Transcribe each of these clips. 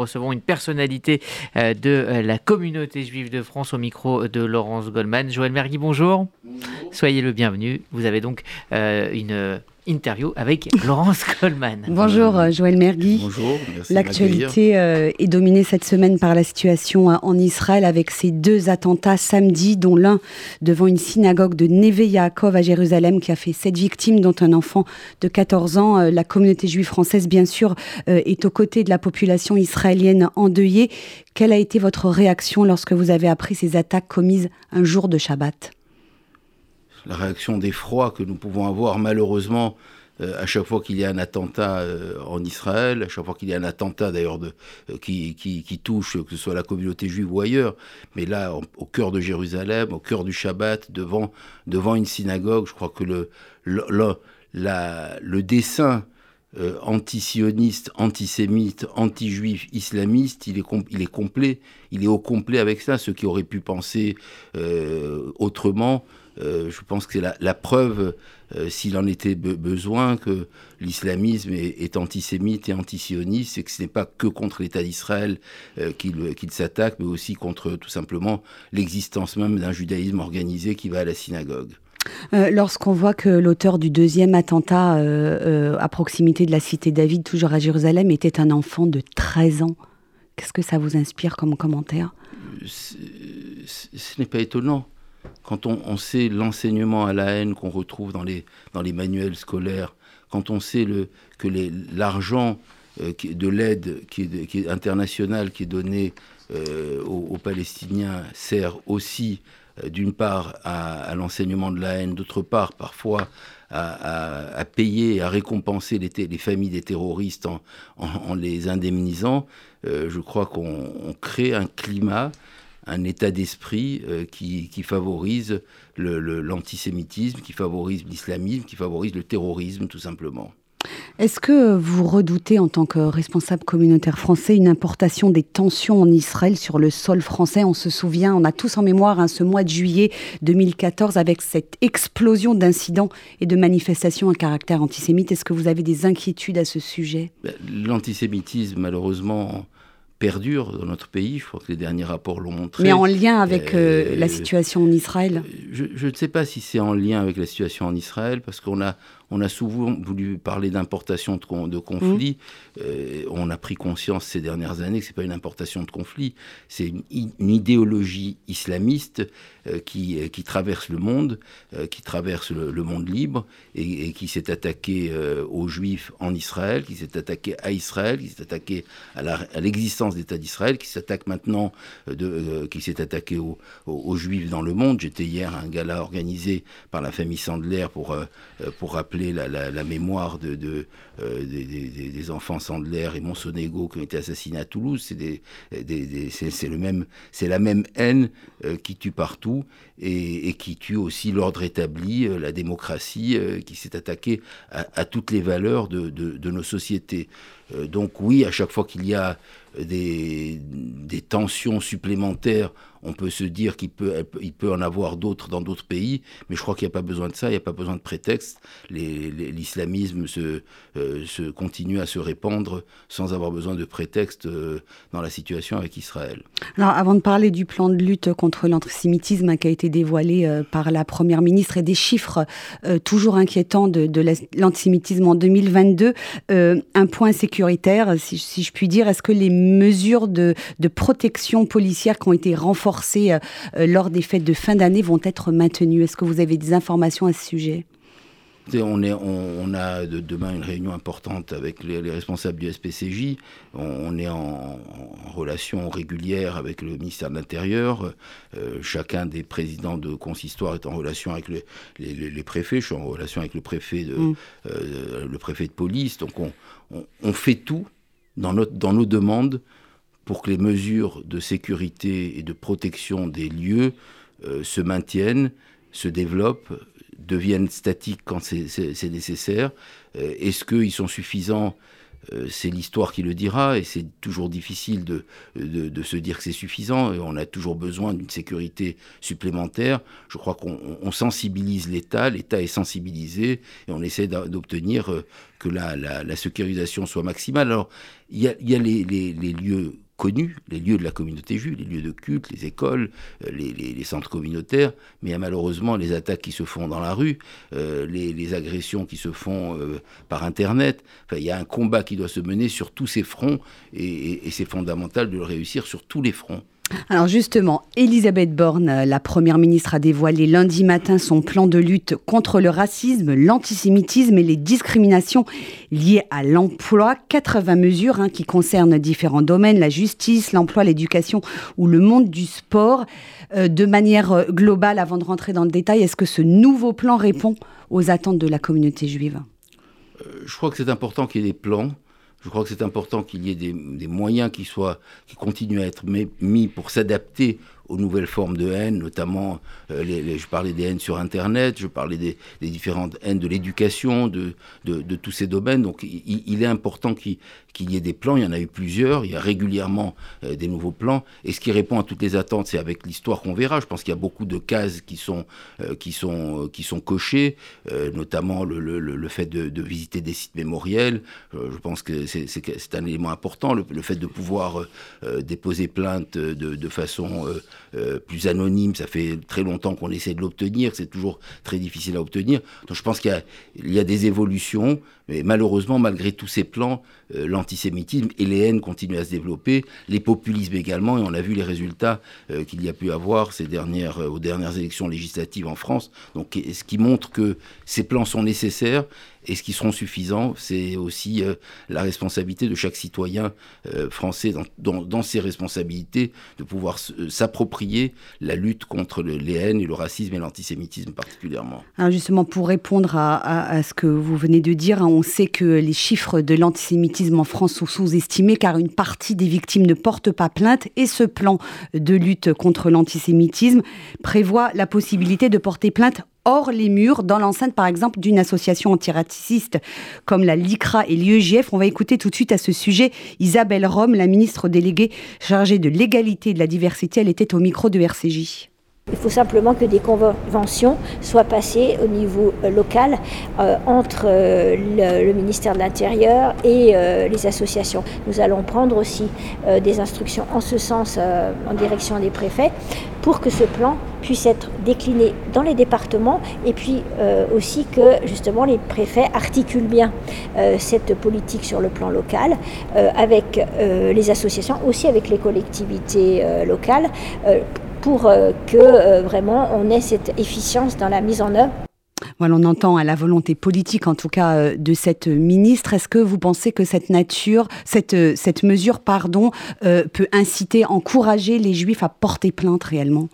recevons une personnalité de la communauté juive de France au micro de Laurence Goldman. Joël Mergui, bonjour. bonjour. Soyez le bienvenu. Vous avez donc une interview avec Laurence Coleman. Bonjour euh, Joël Mergui. Bonjour. L'actualité euh, est dominée cette semaine par la situation euh, en Israël avec ces deux attentats samedi, dont l'un devant une synagogue de Neve Yaakov à Jérusalem qui a fait sept victimes, dont un enfant de 14 ans. La communauté juive française, bien sûr, est aux côtés de la population israélienne endeuillée. Quelle a été votre réaction lorsque vous avez appris ces attaques commises un jour de Shabbat? La réaction d'effroi que nous pouvons avoir malheureusement euh, à chaque fois qu'il y a un attentat euh, en Israël, à chaque fois qu'il y a un attentat d'ailleurs euh, qui, touche que ce soit la communauté juive ou ailleurs, mais là au cœur de Jérusalem, au cœur du Shabbat, devant, devant une synagogue, je crois que le, le, la, le dessin antisioniste, antisémite, anti-juif, islamiste, il est, il est complet, il est au complet avec ça. Ceux qui auraient pu penser autrement euh, je pense que c'est la, preuve, euh, s'il en était besoin, que l'islamisme est, antisémite et antisioniste, et que ce n'est pas que contre l'État d'Israël euh, qu'il s'attaque, mais aussi contre tout simplement l'existence même d'un judaïsme organisé qui va à la synagogue. Lorsqu'on voit que l'auteur du deuxième attentat à proximité de la cité David, toujours à Jérusalem, était un enfant de 13 ans, qu'est-ce que ça vous inspire comme commentaire? Ce n'est pas étonnant quand on, sait l'enseignement à la haine qu'on retrouve dans les, dans les manuels scolaires, quand on sait le, que l'argent euh, de l'aide qui est, internationale qui est donnée euh, aux, Palestiniens sert aussi euh, d'une part à, l'enseignement de la haine, d'autre part parfois à, payer, à récompenser les, les, familles des terroristes en, les indemnisant, je crois qu'on crée un climat un état d'esprit euh, qui, favorise l'antisémitisme, qui favorise l'islamisme, qui favorise le terrorisme tout simplement. Est-ce que vous redoutez, en tant que responsable communautaire français, une importation des tensions en Israël sur le sol français? On se souvient, on a tous en mémoire hein, ce mois de juillet 2014 avec cette explosion d'incidents et de manifestations à caractère antisémite. Est-ce que vous avez des inquiétudes à ce sujet? Ben, L'antisémitisme, malheureusement, perdure dans notre pays. Je crois que les derniers rapports l'ont montré. Mais en lien avec euh, la situation en Israël je, je, ne sais pas si c'est en lien avec la situation en Israël, parce qu'on a on a souvent voulu parler d'importation de, conflits. Mmh. Euh, on a pris conscience ces dernières années que ce n'est pas une importation de conflits, c'est une, idéologie islamiste euh, qui, euh, qui, traverse le monde, qui traverse le, monde libre et, qui s'est attaqué aux juifs en Israël, qui s'est attaqué à Israël, qui s'est attaqué à l'existence d'État d'Israël, qui s'attaque maintenant, de, qui s'est attaqué aux, aux, juifs dans le monde. J'étais hier un gala organisé par la famille Sandler pour, pour rappeler la, mémoire de, euh, des, enfants Sandler et Monsonego qui ont été assassinés à Toulouse. C'est le même, c'est la même haine euh, qui tue partout et, qui tue aussi l'ordre établi, euh, la démocratie, qui s'est attaquée à, toutes les valeurs de, nos sociétés. donc oui, à chaque fois qu'il y a des tensions supplémentaires on peut se dire qu'il peut, il peut en avoir d'autres dans d'autres pays, mais je crois qu'il n'y a pas besoin de ça, il n'y a pas besoin de prétexte. L'islamisme se, euh, se, continue à se répandre sans avoir besoin de prétexte euh, dans la situation avec Israël. Alors, avant de parler du plan de lutte contre l'antisémitisme hein, qui a été dévoilé euh, par la Première ministre et des chiffres toujours inquiétants de, de l'antisémitisme en 2022, un point sécuritaire, si, si, je puis dire, est-ce que les mesures de, de protection policière qui ont été renforcées euh, euh, lors des fêtes de fin d'année vont être maintenues. Est-ce que vous avez des informations à ce sujet? On, est, on, a demain une réunion importante avec les, responsables du SPCJ. On, est en, relation régulière avec le ministère de l'Intérieur. Euh, chacun des présidents de consistoire est en relation avec les, préfets. Je suis en relation avec le préfet de, mm. le préfet de police. Donc on, fait tout dans, notre, dans nos demandes pour que les mesures de sécurité et de protection des lieux euh, se maintiennent, se développent, deviennent statiques quand c'est nécessaire. Euh, est-ce qu'ils sont suffisants? Euh, c'est l'histoire qui le dira et c'est toujours difficile de, de, se dire que c'est suffisant on a toujours besoin d'une sécurité supplémentaire. Je crois qu'on sensibilise l'État, l'État est sensibilisé et on essaie d'obtenir que la, la, sécurisation soit maximale. Alors, il y a, y a les, les lieux connus, les lieux de la communauté juive, les lieux de culte, les écoles, euh, les, centres communautaires, mais malheureusement les attaques qui se font dans la rue, euh, les, agressions qui se font euh, par Internet. Enfin, il y a un combat qui doit se mener sur tous ces fronts et c'est fondamental de le réussir sur tous les fronts. Alors justement, Elisabeth Borne, la première ministre, a dévoilé lundi matin son plan de lutte contre le racisme, l'antisémitisme et les discriminations liées à l'emploi. 80 mesures hein, qui concernent différents domaines, la justice, l'emploi, l'éducation ou le monde du sport. Euh, de manière euh, globale, avant de rentrer dans le détail, est-ce que ce nouveau plan répond aux attentes de la communauté juive? Euh, Je crois que c'est important qu'il y ait des plans. Je crois que c'est important qu'il y ait des, moyens qui soient, qui continuent à être mis pour s'adapter aux nouvelles formes de haine, notamment, euh, les, je parlais des haines sur Internet, je parlais des, différentes haines de l'éducation, de, tous ces domaines. Donc il, est important qu'il y ait des plans, il y en a eu plusieurs, il y a régulièrement euh, des nouveaux plans. Et ce qui répond à toutes les attentes, c'est avec l'histoire qu'on verra. Je pense qu'il y a beaucoup de cases qui sont, euh, cochées, notamment le, fait de, visiter des sites mémoriels. je pense que c'est un élément important, le, fait de pouvoir déposer plainte de façon euh, plus anonyme. Ça fait très longtemps qu'on essaie de l'obtenir, c'est toujours très difficile à obtenir. Donc je pense qu'il y, a des évolutions, mais malheureusement, malgré tous ces plans, euh, l'antisémitisme et les haines continuent à se développer, les populismes également, et on a vu les résultats euh, qu'il y a pu avoir ces dernières, aux dernières élections législatives en France. Donc ce qui montre que ces plans sont nécessaires et ce qui seront suffisants, c'est aussi euh, la responsabilité de chaque citoyen euh, français dans, ses responsabilités de pouvoir euh, s'approprier la lutte contre les haines et le racisme et l'antisémitisme particulièrement. Alors justement, pour répondre à, ce que vous venez de dire, hein, on sait que les chiffres de l'antisémitisme en France sont sous-estimés car une partie des victimes ne portent pas plainte et ce plan de lutte contre l'antisémitisme prévoit la possibilité de porter plainte hors les murs, dans l'enceinte par exemple d'une association antiraciste comme la LICRA et l'IEJF. On va écouter tout de suite à ce sujet Isabelle Rome, la ministre déléguée chargée de l'égalité et de la diversité. Elle était au micro de RCJ. Il faut simplement que des conventions soient passées au niveau euh, local euh, entre euh, le, ministère de l'Intérieur et les associations. Nous allons prendre aussi des instructions en ce sens en direction des préfets pour que ce plan puisse être décliné dans les départements et puis aussi que justement les préfets articulent bien cette politique sur le plan local avec les associations, aussi avec les collectivités locales pour euh, que euh, vraiment on ait cette efficience dans la mise en œuvre. Voilà, on entend à la volonté politique, en tout cas, euh, de cette ministre. Est-ce que vous pensez que cette nature, cette, cette mesure, pardon, peut inciter, encourager les Juifs à porter plainte réellement?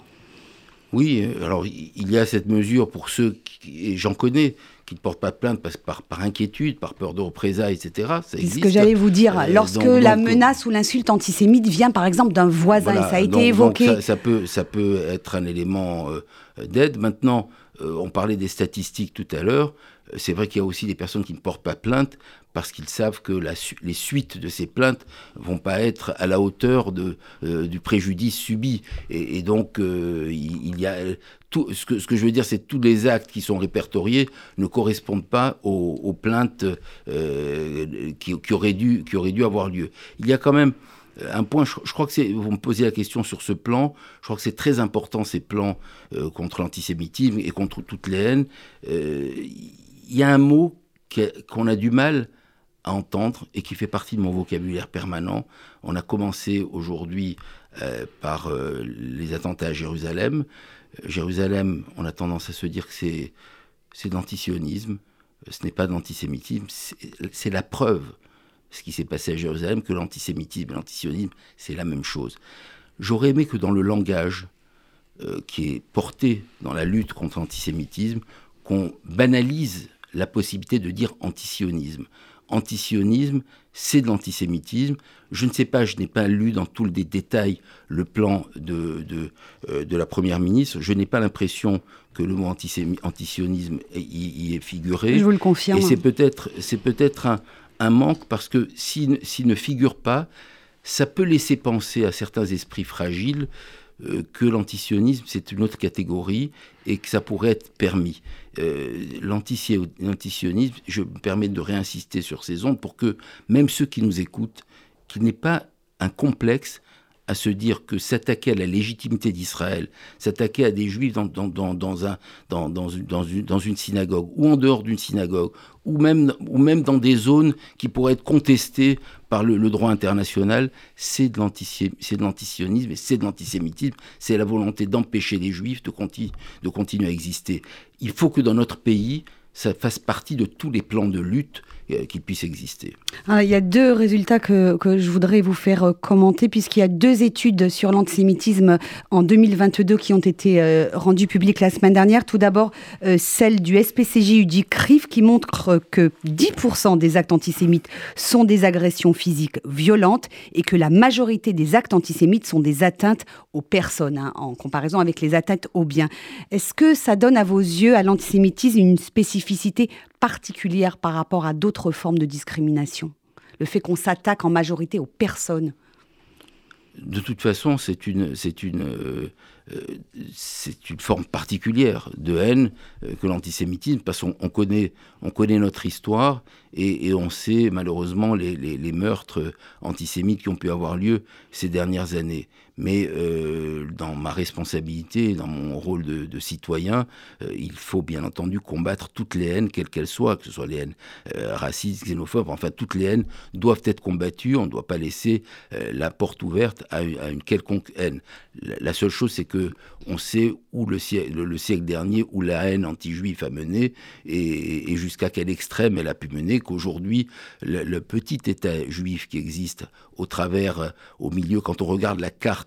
Oui, alors il y a cette mesure pour ceux, qui, et j'en connais, qui ne portent pas de plainte par, par, inquiétude, par peur de représailles, etc. C'est ce que j'allais vous dire. Euh, Lorsque la menace ou l'insulte antisémite vient par exemple d'un voisin, ça a été évoqué. ça, peut, ça peut être un élément euh, d'aide. Maintenant, euh, on parlait des statistiques tout à l'heure. C'est vrai qu'il y a aussi des personnes qui ne portent pas plainte parce qu'ils savent que les suites de ces plaintes vont pas être à la hauteur de, du préjudice subi. Et, donc, il, y a ce, que, ce, que, je veux dire, c'est que tous les actes qui sont répertoriés ne correspondent pas aux, plaintes euh, qui, auraient dû, qui auraient dû avoir lieu. Il y a quand même un point, je, crois que vous me posez la question sur ce plan, je crois que c'est très important ces plans euh, contre l'antisémitisme et contre toutes les haines. Euh, il y a un mot qu'on a du mal à entendre et qui fait partie de mon vocabulaire permanent. On a commencé aujourd'hui par les attentats à Jérusalem. Jérusalem, on a tendance à se dire que c'est, c'est de l'antisionisme, ce n'est pas de l'antisémitisme, c'est, la preuve, ce qui s'est passé à Jérusalem, que l'antisémitisme et l'antisionisme, c'est la même chose. J'aurais aimé que dans le langage euh, qui est porté dans la lutte contre l'antisémitisme, qu'on banalise la possibilité de dire antisionisme antisionisme, c'est de l'antisémitisme. Je ne sais pas, je n'ai pas lu dans tous les détails le plan de, de, euh, de la Première ministre. Je n'ai pas l'impression que le mot antisionisme y, est figuré. Je vous le confirme. Et c'est peut-être, c'est peut-être un, un manque parce que s'il ne figure pas, ça peut laisser penser à certains esprits fragiles euh, que l'antisionisme, c'est une autre catégorie et que ça pourrait être permis. Euh, je me permets de réinsister sur ces ondes pour que même ceux qui nous écoutent, qu'il n'ait pas un complexe à se dire que s'attaquer à la légitimité d'Israël, s'attaquer à des juifs dans, dans, un, dans, une, synagogue, ou en dehors d'une synagogue, ou même, dans des zones qui pourraient être contestées par le, droit international, c'est de l'antisionisme et c'est de l'antisémitisme, c'est la volonté d'empêcher les juifs de, continuer à exister. Il faut que dans notre pays, ça fasse partie de tous les plans de lutte qu'il puisse exister. Ah, il y a deux résultats que, que je voudrais vous faire euh, commenter, puisqu'il y a deux études sur l'antisémitisme en 2022 qui ont été euh, rendues publiques la semaine dernière. Tout d'abord, celle du SPCJ UDI CRIF qui montre que 10% des actes antisémites sont des agressions physiques violentes et que la majorité des actes antisémites sont des atteintes aux personnes, hein, en comparaison avec les atteintes aux biens. Est-ce que ça donne à vos yeux à l'antisémitisme une spécificité particulière par rapport à d'autres formes de discrimination. Le fait qu'on s'attaque en majorité aux personnes. De toute façon, c'est une, c'est une, euh, euh, c'est une forme particulière de haine euh, que l'antisémitisme, parce qu'on connaît, on connaît notre histoire et, on sait malheureusement les, les, meurtres antisémites qui ont pu avoir lieu ces dernières années mais euh, dans ma responsabilité, dans mon rôle de, citoyen, euh, il faut bien entendu combattre toutes les haines, quelles qu'elles soient, que ce soit les haines euh, racistes, xénophobes, enfin toutes les haines doivent être combattues, on ne doit pas laisser la porte ouverte à, une quelconque haine. La, seule chose, c'est que on sait où le, le, siècle dernier, où la haine anti-juive a mené, et, et jusqu'à quel extrême elle a pu mener, qu'aujourd'hui, le, le, petit État juif qui existe au travers, au milieu, quand on regarde la carte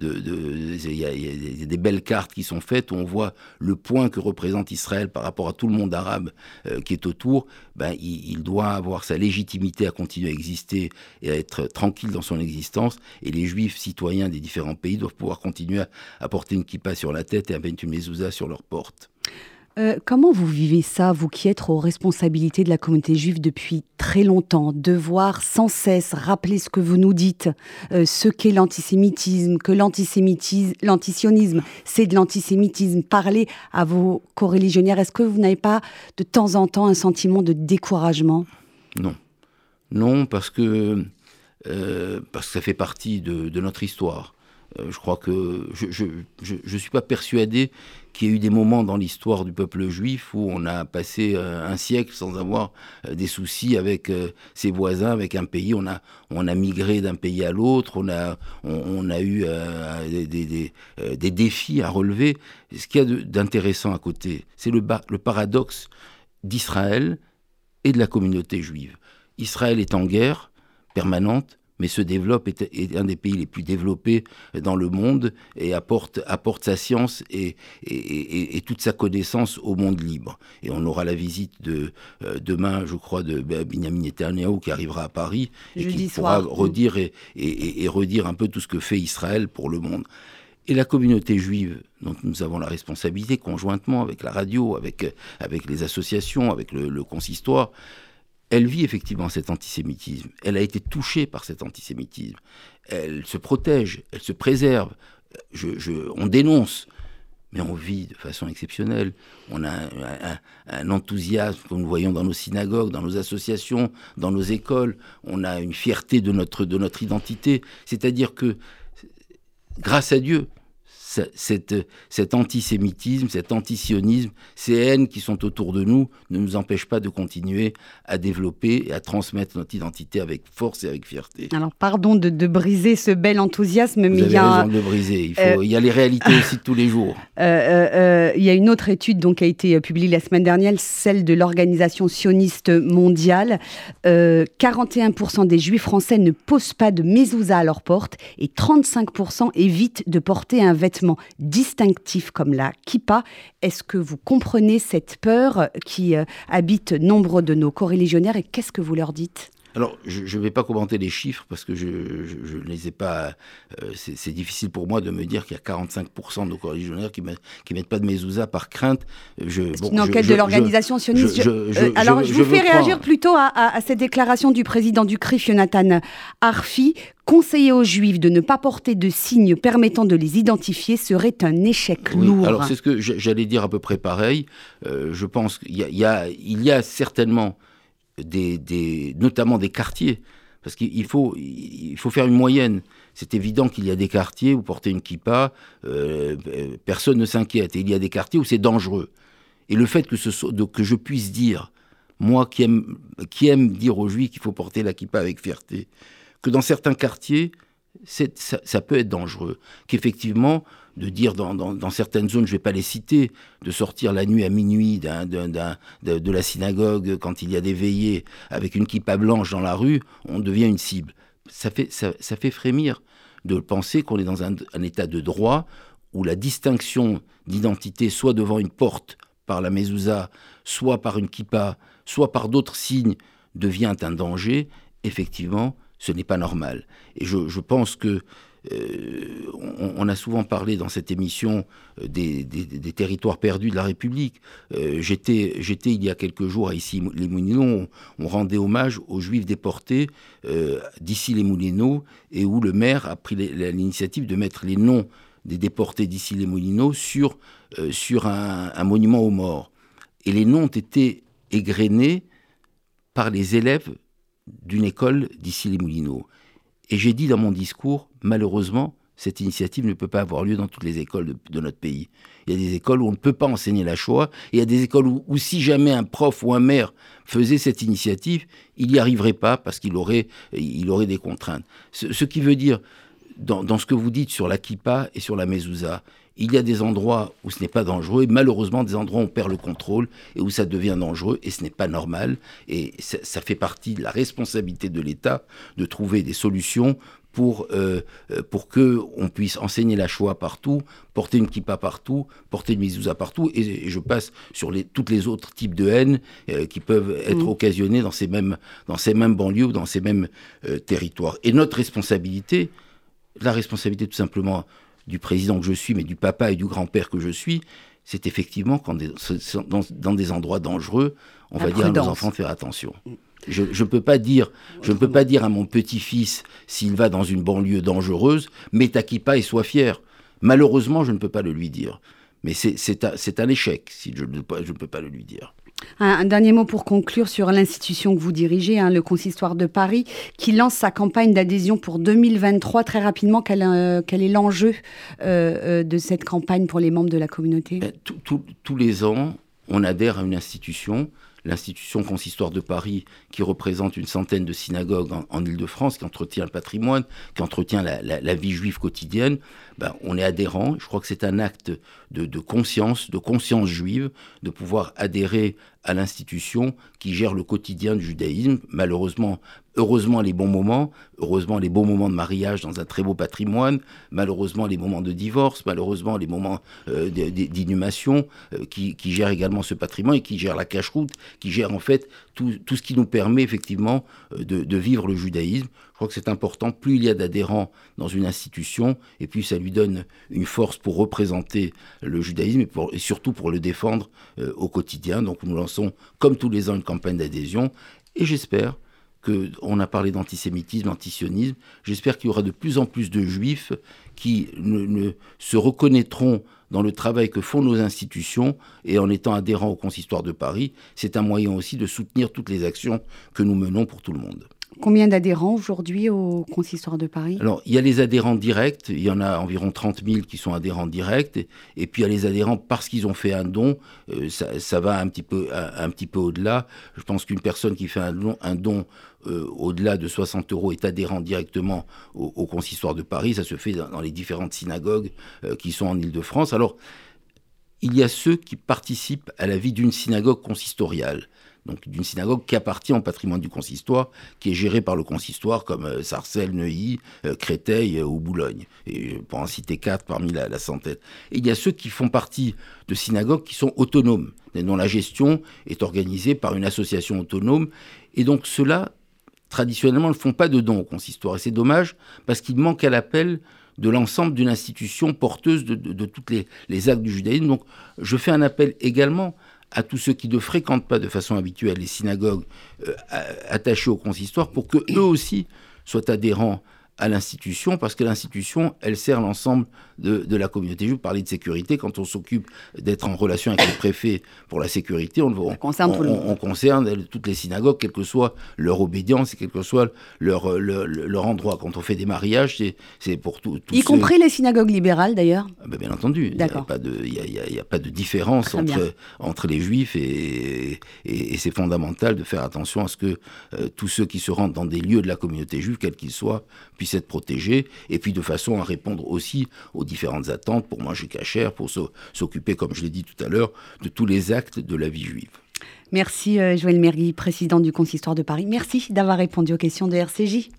il y, a des belles cartes qui sont faites où on voit le point que représente Israël par rapport à tout le monde arabe euh, qui est autour. Ben, il, doit avoir sa légitimité à continuer à exister et à être tranquille dans son existence. Et les juifs citoyens des différents pays doivent pouvoir continuer à, porter une kippa sur la tête et à mettre une mezouza sur leur porte. Euh, comment vous vivez ça, vous qui êtes aux responsabilités de la communauté juive depuis très longtemps, devoir sans cesse rappeler ce que vous nous dites, euh, ce qu'est l'antisémitisme, que l'antisémitisme, l'antisionisme, c'est de l'antisémitisme, parler à vos coreligionnaires, est-ce que vous n'avez pas de temps en temps un sentiment de découragement? Non. Non, parce que, euh, parce que ça fait partie de notre histoire. Euh, je crois que je ne suis pas persuadé qu'il y ait eu des moments dans l'histoire du peuple juif où on a passé euh, un siècle sans avoir euh, des soucis avec ses voisins, avec un pays. On a, on a migré d'un pays à l'autre, on a, on, a eu des, des, des, défis à relever. Ce qu'il y a d'intéressant à côté, c'est le, le paradoxe d'Israël et de la communauté juive. Israël est en guerre permanente, mais se développe, est, un des pays les plus développés dans le monde et apporte, apporte sa science et, et, toute sa connaissance au monde libre. Et on aura la visite de euh, demain, je crois, de Benjamin Netanyahu qui arrivera à Paris et qui pourra redire et, redire un peu tout ce que fait Israël pour le monde. Et la communauté juive, dont nous avons la responsabilité conjointement avec la radio, avec, avec les associations, avec le, le consistoire, elle vit effectivement cet antisémitisme. Elle a été touchée par cet antisémitisme. Elle se protège, elle se préserve. on dénonce, mais on vit de façon exceptionnelle. On a un, enthousiasme que nous voyons dans nos synagogues, dans nos associations, dans nos écoles. On a une fierté de notre, de notre identité. C'est-à-dire que, grâce à Dieu, cette, cet antisémitisme, cet antisionisme, ces haines qui sont autour de nous ne nous empêchent pas de continuer à développer et à transmettre notre identité avec force et avec fierté. Alors, pardon de, briser ce bel enthousiasme, mais il y a... raison de briser. Il, faut, euh, il y a les réalités aussi de tous les jours. Euh, euh, il y a une autre étude donc, qui a été publiée la semaine dernière, celle de l'Organisation sioniste mondiale. 41% des juifs français ne posent pas de mezouza à leur porte et 35% évitent de porter un vêtement distinctif comme la kippa. Est-ce que vous comprenez cette peur qui euh, habite nombre de nos coreligionnaires et qu'est-ce que vous leur dites? Alors, je ne vais pas commenter les chiffres parce que je ne les ai pas. Euh, c'est difficile pour moi de me dire qu'il y a 45% de nos qui ne mettent pas de mezouza par crainte. C'est une enquête de l'organisation sioniste. alors, je, vous fais réagir plutôt à, cette déclaration du président du CRIF, Jonathan Arfi. Conseiller aux Juifs de ne pas porter de signes permettant de les identifier serait un échec lourd. Alors, c'est ce que j'allais dire à peu près pareil. Euh, je pense qu'il y, a, il y a certainement notamment des quartiers, parce qu'il faut, il faut faire une moyenne. C'est évident qu'il y a des quartiers où porter une kippa, euh, personne ne s'inquiète. Et il y a des quartiers où c'est dangereux. Et le fait que, ce que je puisse dire, moi qui aime, qui aime dire aux juifs qu'il faut porter la kippa avec fierté, que dans certains quartiers, ça, ça, peut être dangereux. Qu'effectivement, de dire dans, certaines zones, je ne vais pas les citer, de sortir la nuit à minuit de, la synagogue quand il y a des veillées avec une kippa blanche dans la rue, on devient une cible. Ça fait, ça, fait frémir de penser qu'on est dans un, état de droit où la distinction d'identité, soit devant une porte par la mezouza, soit par une kippa, soit par d'autres signes, devient un danger, effectivement, ce n'est pas normal. Et je pense que euh, on, a souvent parlé dans cette émission euh, des, territoires perdus de la République. Euh, j'étais, il y a quelques jours à ici les Moulineaux. On, rendait hommage aux Juifs déportés d'ici les Moulineaux et où le maire a pris l'initiative de mettre les noms des déportés d'ici les Moulineaux sur, sur un, un, monument aux morts. Et les noms ont été égrenés par les élèves d'une école d'ici les Moulineaux. Et j'ai dit dans mon discours, malheureusement, cette initiative ne peut pas avoir lieu dans toutes les écoles de, notre pays. Il y a des écoles où on ne peut pas enseigner la Shoah, et il y a des écoles où, si jamais un prof ou un maire faisait cette initiative, il n'y arriverait pas parce qu'il aurait, il aurait des contraintes. Ce, qui veut dire, dans, ce que vous dites sur la kippa et sur la mezouza, il y a des endroits où ce n'est pas dangereux, et malheureusement des endroits où on perd le contrôle et où ça devient dangereux, et ce n'est pas normal. Et ça, fait partie de la responsabilité de l'État de trouver des solutions pour, euh, pour que on puisse enseigner la Shoah partout, porter une kippa partout, porter une mizouza partout, et, je passe sur les, toutes les autres types de haine euh, qui peuvent être mmh. occasionnés dans ces mêmes, dans ces mêmes banlieues, dans ces mêmes euh, territoires. Et notre responsabilité, la responsabilité tout simplement du président que je suis, mais du papa et du grand-père que je suis, c'est effectivement quand dans, des endroits dangereux, on va dire à nos enfants de faire attention. Je ne peux pas dire, je ne peux pas dire à mon petit-fils s'il va dans une banlieue dangereuse, mets ta kippa et sois fier. Malheureusement, je ne peux pas le lui dire. Mais c'est un, échec si je ne peux pas le lui dire. Un, dernier mot pour conclure sur l'institution que vous dirigez, hein, le Consistoire de Paris, qui lance sa campagne d'adhésion pour 2023. Très rapidement, quel, euh, est l'enjeu euh, euh, de cette campagne pour les membres de la communauté? Tous les ans, on adhère à une institution l'institution consistoire de Paris, qui représente une centaine de synagogues en, Ile-de-France, qui entretient le patrimoine, qui entretient la, vie juive quotidienne, ben, on est adhérent. Je crois que c'est un acte de, conscience, de conscience juive, de pouvoir adhérer à l'institution qui gère le quotidien du judaïsme. Malheureusement, heureusement les bons moments, heureusement les beaux moments de mariage dans un très beau patrimoine, malheureusement les moments de divorce, malheureusement les moments euh, d'inhumation, euh, qui, qui, gèrent également ce patrimoine et qui gèrent la cache-route, qui gèrent en fait tout, ce qui nous permet effectivement euh, de vivre le judaïsme. Je crois que c'est important, plus il y a d'adhérents dans une institution, et plus ça lui donne une force pour représenter le judaïsme et, surtout pour le défendre au quotidien. Donc nous lançons, comme tous les ans, une campagne d'adhésion, et j'espère on a parlé d'antisémitisme, d'antisionisme. J'espère qu'il y aura de plus en plus de juifs qui ne, se reconnaîtront dans le travail que font nos institutions et en étant adhérents au consistoire de Paris. C'est un moyen aussi de soutenir toutes les actions que nous menons pour tout le monde. Combien d'adhérents aujourd'hui au Consistoire de Paris? Alors, il y a les adhérents directs, il y en a environ 30 000 qui sont adhérents directs, et, puis il y a les adhérents parce qu'ils ont fait un don, euh, ça, va un petit peu, un, peu au-delà. Je pense qu'une personne qui fait un don, un don euh, au-delà de 60 euros est adhérent directement au, Consistoire de Paris, ça se fait dans, les différentes synagogues euh, qui sont en Ile-de-France. Alors, il y a ceux qui participent à la vie d'une synagogue consistoriale donc d'une synagogue qui appartient au patrimoine du consistoire, qui est géré par le consistoire comme euh, Sarcelles, Neuilly, euh, Créteil euh, ou Boulogne, et pour en citer quatre parmi la, centaine. Et il y a ceux qui font partie de synagogues qui sont autonomes, dont la gestion est organisée par une association autonome, et donc cela traditionnellement, ne font pas de dons au consistoire. Et c'est dommage parce qu'il manque à l'appel de l'ensemble d'une institution porteuse de, de, toutes les, actes du judaïsme. Donc je fais un appel également à tous ceux qui ne fréquentent pas de façon habituelle les synagogues euh, attachées au consistoire pour que eux aussi soient adhérents à l'institution, parce que l'institution, elle sert l'ensemble de, la communauté. Je vous parlais de sécurité, quand on s'occupe d'être en relation avec le préfet pour la sécurité, on, concerne, on, concerne toutes les synagogues, quelle que soit leur obédience et quel que soit leur, leur, endroit. Quand on fait des mariages, c'est pour tout. y compris les synagogues libérales, d'ailleurs ah ben, Bien entendu. Il n'y a, pas de, y a, pas de différence entre, entre les juifs et, et, c'est fondamental de faire attention à ce que euh, tous ceux qui se rendent dans des lieux de la communauté juive, quels qu'ils soient, puissent être protégés, et puis de façon à répondre aussi aux différentes attentes pour manger cachère, pour s'occuper, comme je l'ai dit tout à l'heure, de tous les actes de la vie juive. Merci euh, Joël Mergui, président du Consistoire de Paris. Merci d'avoir répondu aux questions de RCJ.